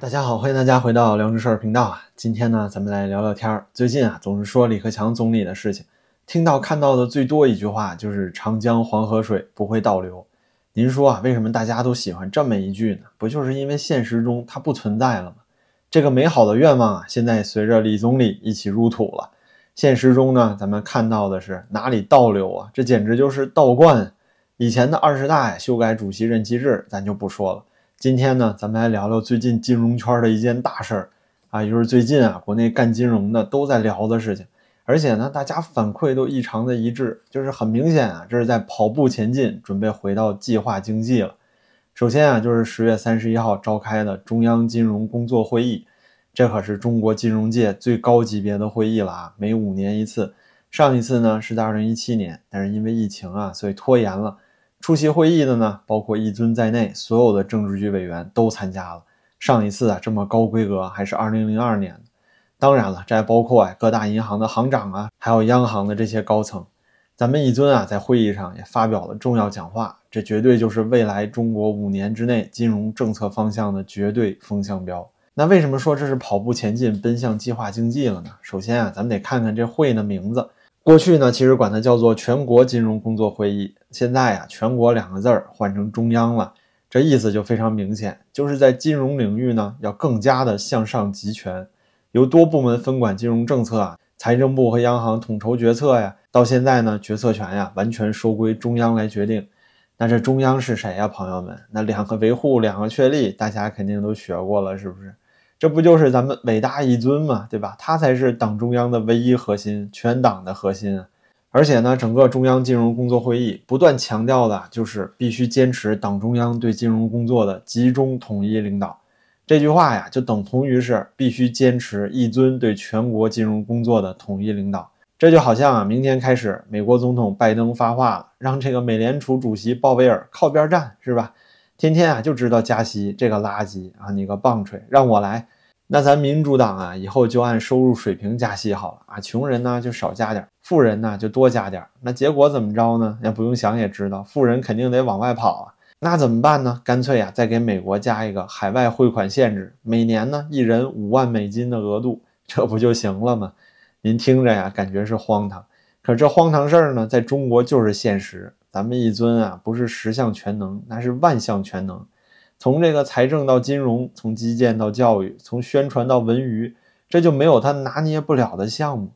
大家好，欢迎大家回到梁志事儿频道啊。今天呢，咱们来聊聊天儿。最近啊，总是说李克强总理的事情，听到看到的最多一句话就是长江黄河水不会倒流。您说啊，为什么大家都喜欢这么一句呢？不就是因为现实中它不存在了吗？这个美好的愿望啊，现在随着李总理一起入土了。现实中呢，咱们看到的是哪里倒流啊？这简直就是倒灌。以前的二十大呀，修改主席任期制，咱就不说了。今天呢，咱们来聊聊最近金融圈的一件大事儿啊，也就是最近啊，国内干金融的都在聊的事情。而且呢，大家反馈都异常的一致，就是很明显啊，这是在跑步前进，准备回到计划经济了。首先啊，就是十月三十一号召开的中央金融工作会议。这可是中国金融界最高级别的会议了啊，每五年一次。上一次呢是在二零一七年，但是因为疫情啊，所以拖延了。出席会议的呢，包括一尊在内，所有的政治局委员都参加了。上一次啊这么高规格还是二零零二年。当然了，这还包括啊各大银行的行长啊，还有央行的这些高层。咱们一尊啊在会议上也发表了重要讲话，这绝对就是未来中国五年之内金融政策方向的绝对风向标。那为什么说这是跑步前进，奔向计划经济了呢？首先啊，咱们得看看这会的名字。过去呢，其实管它叫做全国金融工作会议。现在呀，全国两个字儿换成中央了，这意思就非常明显，就是在金融领域呢，要更加的向上集权，由多部门分管金融政策啊，财政部和央行统筹决策呀，到现在呢，决策权呀完全收归中央来决定。那这中央是谁呀，朋友们？那两个维护，两个确立，大家肯定都学过了，是不是？这不就是咱们伟大一尊嘛，对吧？他才是党中央的唯一核心，全党的核心。而且呢，整个中央金融工作会议不断强调的就是必须坚持党中央对金融工作的集中统一领导。这句话呀，就等同于是必须坚持一尊对全国金融工作的统一领导。这就好像啊，明天开始，美国总统拜登发话了，让这个美联储主席鲍威尔靠边站，是吧？天天啊就知道加息，这个垃圾啊，你个棒槌，让我来。那咱民主党啊，以后就按收入水平加息好了啊，穷人呢就少加点，富人呢就多加点。那结果怎么着呢？也不用想也知道，富人肯定得往外跑啊。那怎么办呢？干脆啊，再给美国加一个海外汇款限制，每年呢一人五万美金的额度，这不就行了吗？您听着呀，感觉是荒唐，可这荒唐事儿呢，在中国就是现实。咱们一尊啊，不是十项全能，那是万项全能。从这个财政到金融，从基建到教育，从宣传到文娱，这就没有他拿捏不了的项目。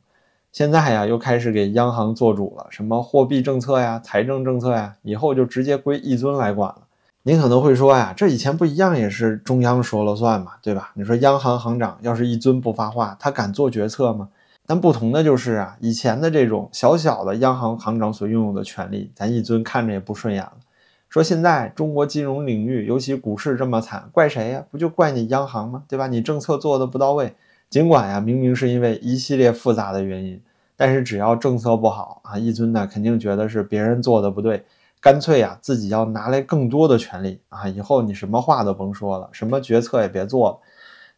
现在呀，又开始给央行做主了，什么货币政策呀、财政政策呀，以后就直接归一尊来管了。您可能会说呀，这以前不一样，也是中央说了算嘛，对吧？你说央行行长要是一尊不发话，他敢做决策吗？但不同的就是啊，以前的这种小小的央行行长所拥有的权利，咱一尊看着也不顺眼了。说现在中国金融领域，尤其股市这么惨，怪谁呀？不就怪你央行吗？对吧？你政策做的不到位。尽管呀，明明是因为一系列复杂的原因，但是只要政策不好啊，一尊呢肯定觉得是别人做的不对，干脆呀自己要拿来更多的权利啊，以后你什么话都甭说了，什么决策也别做了。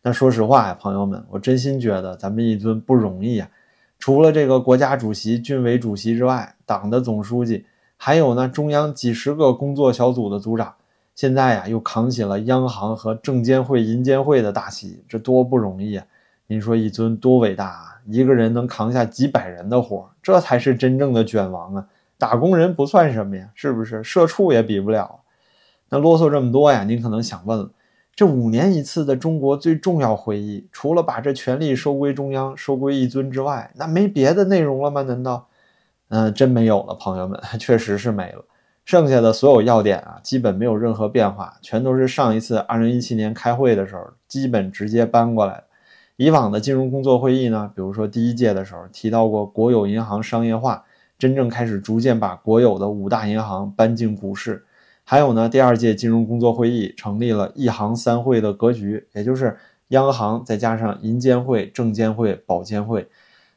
那说实话呀，朋友们，我真心觉得咱们一尊不容易啊。除了这个国家主席、军委主席之外，党的总书记，还有呢，中央几十个工作小组的组长，现在呀又扛起了央行和证监会、银监会的大旗，这多不容易啊！您说一尊多伟大啊？一个人能扛下几百人的活，这才是真正的卷王啊！打工人不算什么呀，是不是？社畜也比不了。那啰嗦这么多呀，您可能想问了。这五年一次的中国最重要会议，除了把这权力收归中央、收归一尊之外，那没别的内容了吗？难道？嗯，真没有了，朋友们，确实是没了。剩下的所有要点啊，基本没有任何变化，全都是上一次二零一七年开会的时候，基本直接搬过来的。以往的金融工作会议呢，比如说第一届的时候提到过国有银行商业化，真正开始逐渐把国有的五大银行搬进股市。还有呢，第二届金融工作会议成立了一行三会的格局，也就是央行再加上银监会、证监会、保监会。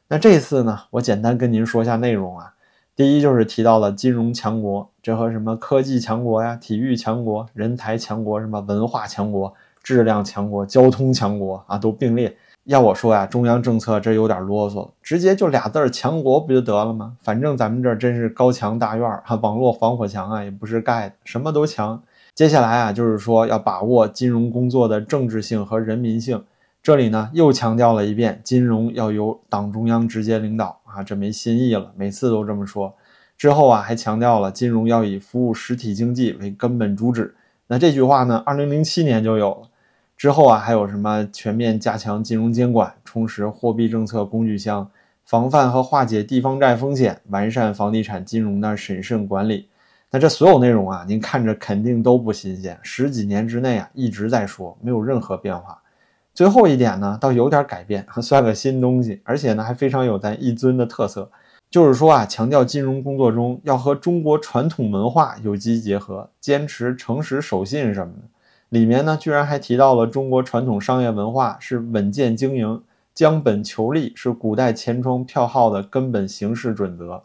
那这次呢，我简单跟您说一下内容啊。第一就是提到了金融强国，这和什么科技强国呀、体育强国、人才强国、什么文化强国、质量强国、交通强国啊都并列。要我说呀，中央政策这有点啰嗦了，直接就俩字儿“强国”不就得了吗？反正咱们这真是高墙大院儿，哈，网络防火墙啊也不是盖的，什么都强。接下来啊，就是说要把握金融工作的政治性和人民性。这里呢又强调了一遍，金融要由党中央直接领导啊，这没新意了，每次都这么说。之后啊，还强调了金融要以服务实体经济为根本主旨。那这句话呢，二零零七年就有了。之后啊，还有什么全面加强金融监管，充实货币政策工具箱，防范和化解地方债风险，完善房地产金融的审慎管理。那这所有内容啊，您看着肯定都不新鲜，十几年之内啊一直在说，没有任何变化。最后一点呢，倒有点改变，算个新东西，而且呢还非常有咱一尊的特色，就是说啊，强调金融工作中要和中国传统文化有机结合，坚持诚实守信什么的。里面呢居然还提到了中国传统商业文化是稳健经营、将本求利，是古代钱庄票号的根本行事准则。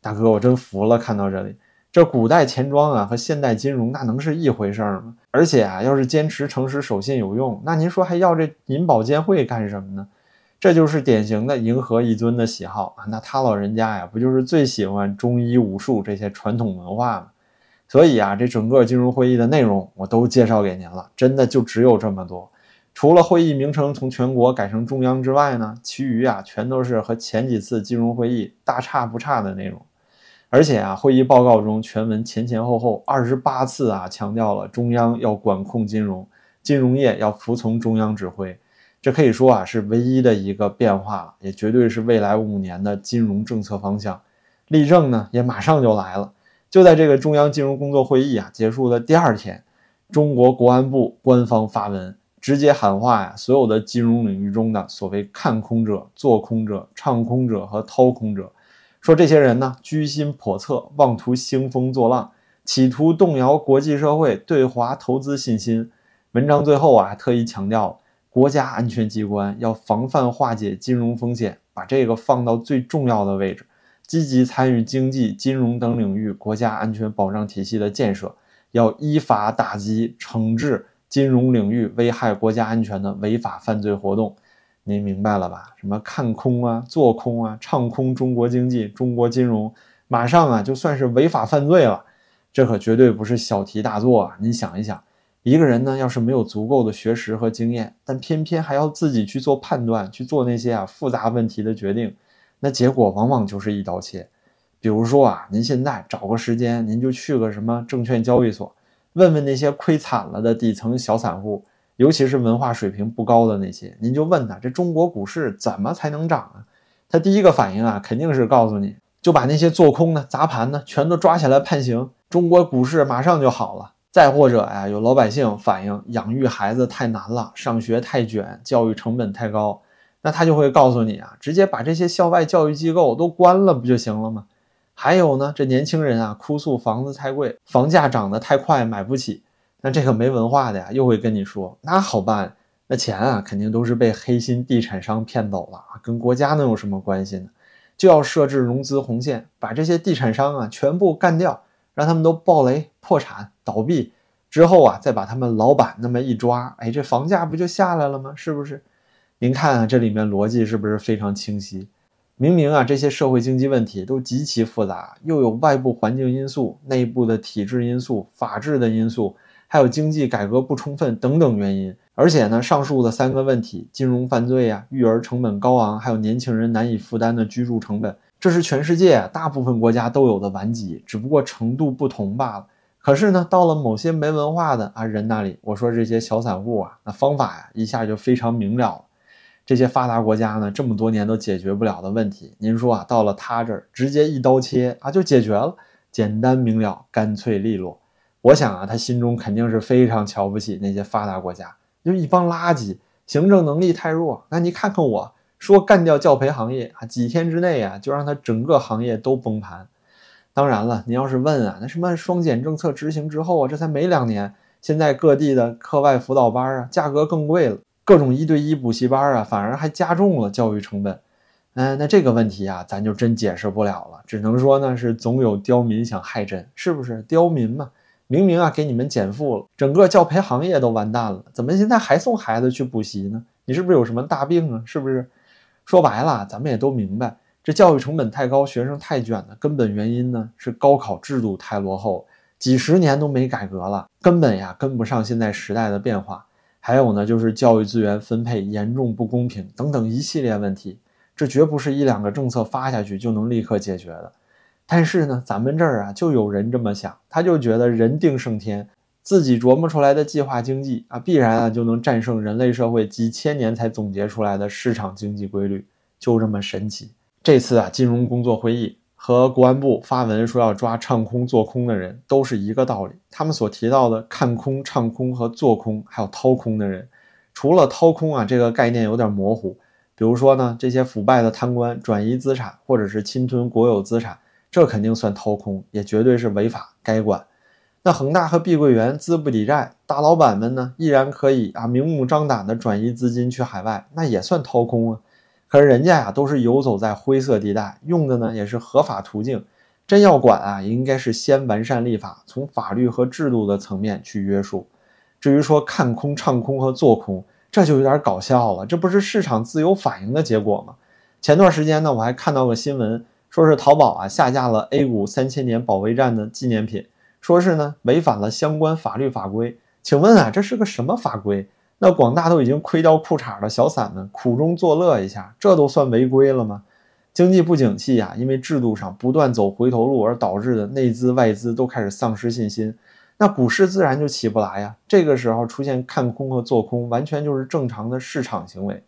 大哥，我真服了，看到这里。这古代钱庄啊和现代金融那能是一回事儿吗？而且啊，要是坚持诚实守信有用，那您说还要这银保监会干什么呢？这就是典型的迎合一尊的喜好啊。那他老人家呀，不就是最喜欢中医武术这些传统文化吗？所以啊，这整个金融会议的内容我都介绍给您了，真的就只有这么多。除了会议名称从全国改成中央之外呢，其余啊全都是和前几次金融会议大差不差的内容。而且啊，会议报告中全文前前后后二十八次啊，强调了中央要管控金融，金融业要服从中央指挥。这可以说啊，是唯一的一个变化了，也绝对是未来五年的金融政策方向。例证呢，也马上就来了。就在这个中央金融工作会议啊结束的第二天，中国国安部官方发文，直接喊话呀，所有的金融领域中的所谓看空者、做空者、唱空者和掏空者。说这些人呢，居心叵测，妄图兴风作浪，企图动摇国际社会对华投资信心。文章最后啊，特意强调，国家安全机关要防范化解金融风险，把这个放到最重要的位置，积极参与经济、金融等领域国家安全保障体系的建设，要依法打击、惩治金融领域危害国家安全的违法犯罪活动。您明白了吧？什么看空啊、做空啊、唱空中国经济、中国金融，马上啊就算是违法犯罪了。这可绝对不是小题大做啊！您想一想，一个人呢要是没有足够的学识和经验，但偏偏还要自己去做判断、去做那些啊复杂问题的决定，那结果往往就是一刀切。比如说啊，您现在找个时间，您就去个什么证券交易所，问问那些亏惨了的底层小散户。尤其是文化水平不高的那些，您就问他这中国股市怎么才能涨啊？他第一个反应啊，肯定是告诉你，就把那些做空的、砸盘的全都抓起来判刑，中国股市马上就好了。再或者呀，有老百姓反映养育孩子太难了，上学太卷，教育成本太高，那他就会告诉你啊，直接把这些校外教育机构都关了不就行了吗？还有呢，这年轻人啊，哭诉房子太贵，房价涨得太快，买不起。那这个没文化的呀，又会跟你说，那好办，那钱啊，肯定都是被黑心地产商骗走了，跟国家能有什么关系呢？就要设置融资红线，把这些地产商啊全部干掉，让他们都暴雷、破产、倒闭，之后啊，再把他们老板那么一抓，哎，这房价不就下来了吗？是不是？您看啊，这里面逻辑是不是非常清晰？明明啊，这些社会经济问题都极其复杂，又有外部环境因素、内部的体制因素、法治的因素。还有经济改革不充分等等原因，而且呢，上述的三个问题，金融犯罪呀、育儿成本高昂，还有年轻人难以负担的居住成本，这是全世界大部分国家都有的顽疾，只不过程度不同罢了。可是呢，到了某些没文化的啊人那里，我说这些小散户啊，那方法呀一下就非常明了了。这些发达国家呢，这么多年都解决不了的问题，您说啊，到了他这儿直接一刀切啊就解决了，简单明了，干脆利落。我想啊，他心中肯定是非常瞧不起那些发达国家，就一帮垃圾，行政能力太弱。那你看看我说干掉教培行业啊，几天之内啊就让他整个行业都崩盘。当然了，您要是问啊，那什么双减政策执行之后啊，这才没两年，现在各地的课外辅导班啊价格更贵了，各种一对一补习班啊反而还加重了教育成本。嗯，那这个问题啊，咱就真解释不了了，只能说呢是总有刁民想害朕，是不是刁民嘛？明明啊，给你们减负了，整个教培行业都完蛋了，怎么现在还送孩子去补习呢？你是不是有什么大病啊？是不是？说白了，咱们也都明白，这教育成本太高，学生太卷的根本原因呢，是高考制度太落后，几十年都没改革了，根本呀跟不上现在时代的变化。还有呢，就是教育资源分配严重不公平等等一系列问题，这绝不是一两个政策发下去就能立刻解决的。但是呢，咱们这儿啊就有人这么想，他就觉得人定胜天，自己琢磨出来的计划经济啊，必然啊就能战胜人类社会几千年才总结出来的市场经济规律，就这么神奇。这次啊，金融工作会议。和国安部发文说要抓唱空做空的人，都是一个道理。他们所提到的看空、唱空和做空，还有掏空的人，除了掏空啊这个概念有点模糊，比如说呢，这些腐败的贪官转移资产或者是侵吞国有资产，这肯定算掏空，也绝对是违法该管。那恒大和碧桂园资不抵债，大老板们呢依然可以啊明目张胆的转移资金去海外，那也算掏空啊。可是人家呀都是游走在灰色地带，用的呢也是合法途径。真要管啊，应该是先完善立法，从法律和制度的层面去约束。至于说看空、唱空和做空，这就有点搞笑了。这不是市场自由反应的结果吗？前段时间呢，我还看到个新闻，说是淘宝啊下架了 A 股三千年保卫战的纪念品，说是呢违反了相关法律法规。请问啊，这是个什么法规？那广大都已经亏掉裤衩的小散们苦中作乐一下，这都算违规了吗？经济不景气呀，因为制度上不断走回头路而导致的内资外资都开始丧失信心，那股市自然就起不来呀。这个时候出现看空和做空，完全就是正常的市场行为。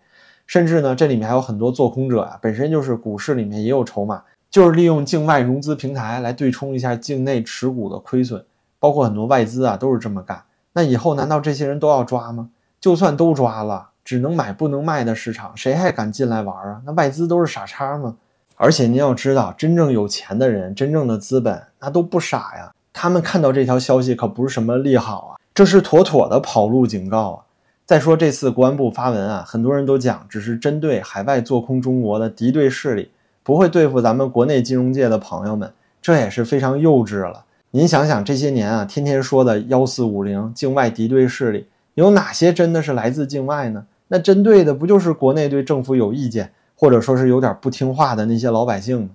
甚至呢，这里面还有很多做空者啊，本身就是股市里面也有筹码，就是利用境外融资平台来对冲一下境内持股的亏损，包括很多外资啊都是这么干。那以后难道这些人都要抓吗？就算都抓了，只能买不能卖的市场，谁还敢进来玩啊？那外资都是傻叉吗？而且您要知道，真正有钱的人，真正的资本，那都不傻呀。他们看到这条消息可不是什么利好啊，这是妥妥的跑路警告啊。再说这次国安部发文啊，很多人都讲只是针对海外做空中国的敌对势力，不会对付咱们国内金融界的朋友们，这也是非常幼稚了。您想想这些年啊，天天说的幺四五零境外敌对势力。有哪些真的是来自境外呢？那针对的不就是国内对政府有意见，或者说是有点不听话的那些老百姓吗？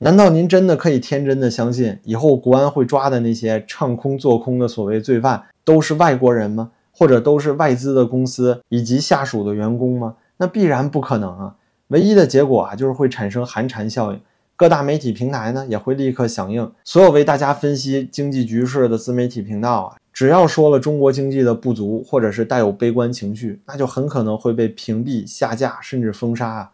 难道您真的可以天真的相信，以后国安会抓的那些唱空做空的所谓罪犯都是外国人吗？或者都是外资的公司以及下属的员工吗？那必然不可能啊！唯一的结果啊，就是会产生寒蝉效应，各大媒体平台呢也会立刻响应，所有为大家分析经济局势的自媒体频道啊。只要说了中国经济的不足，或者是带有悲观情绪，那就很可能会被屏蔽、下架，甚至封杀啊。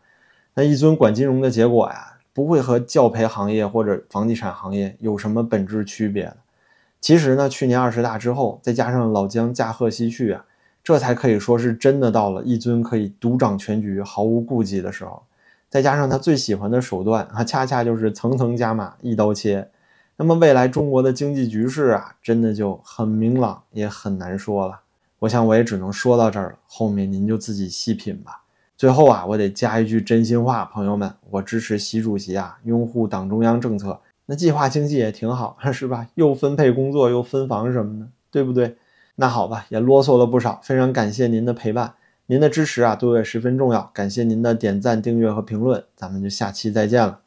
那一尊管金融的结果呀，不会和教培行业或者房地产行业有什么本质区别其实呢，去年二十大之后，再加上老姜驾鹤西去啊，这才可以说是真的到了一尊可以独掌全局、毫无顾忌的时候。再加上他最喜欢的手段啊，恰恰就是层层加码、一刀切。那么未来中国的经济局势啊，真的就很明朗，也很难说了。我想我也只能说到这儿了，后面您就自己细品吧。最后啊，我得加一句真心话，朋友们，我支持习主席啊，拥护党中央政策。那计划经济也挺好，是吧？又分配工作，又分房什么的，对不对？那好吧，也啰嗦了不少，非常感谢您的陪伴，您的支持啊，对我也十分重要。感谢您的点赞、订阅和评论，咱们就下期再见了。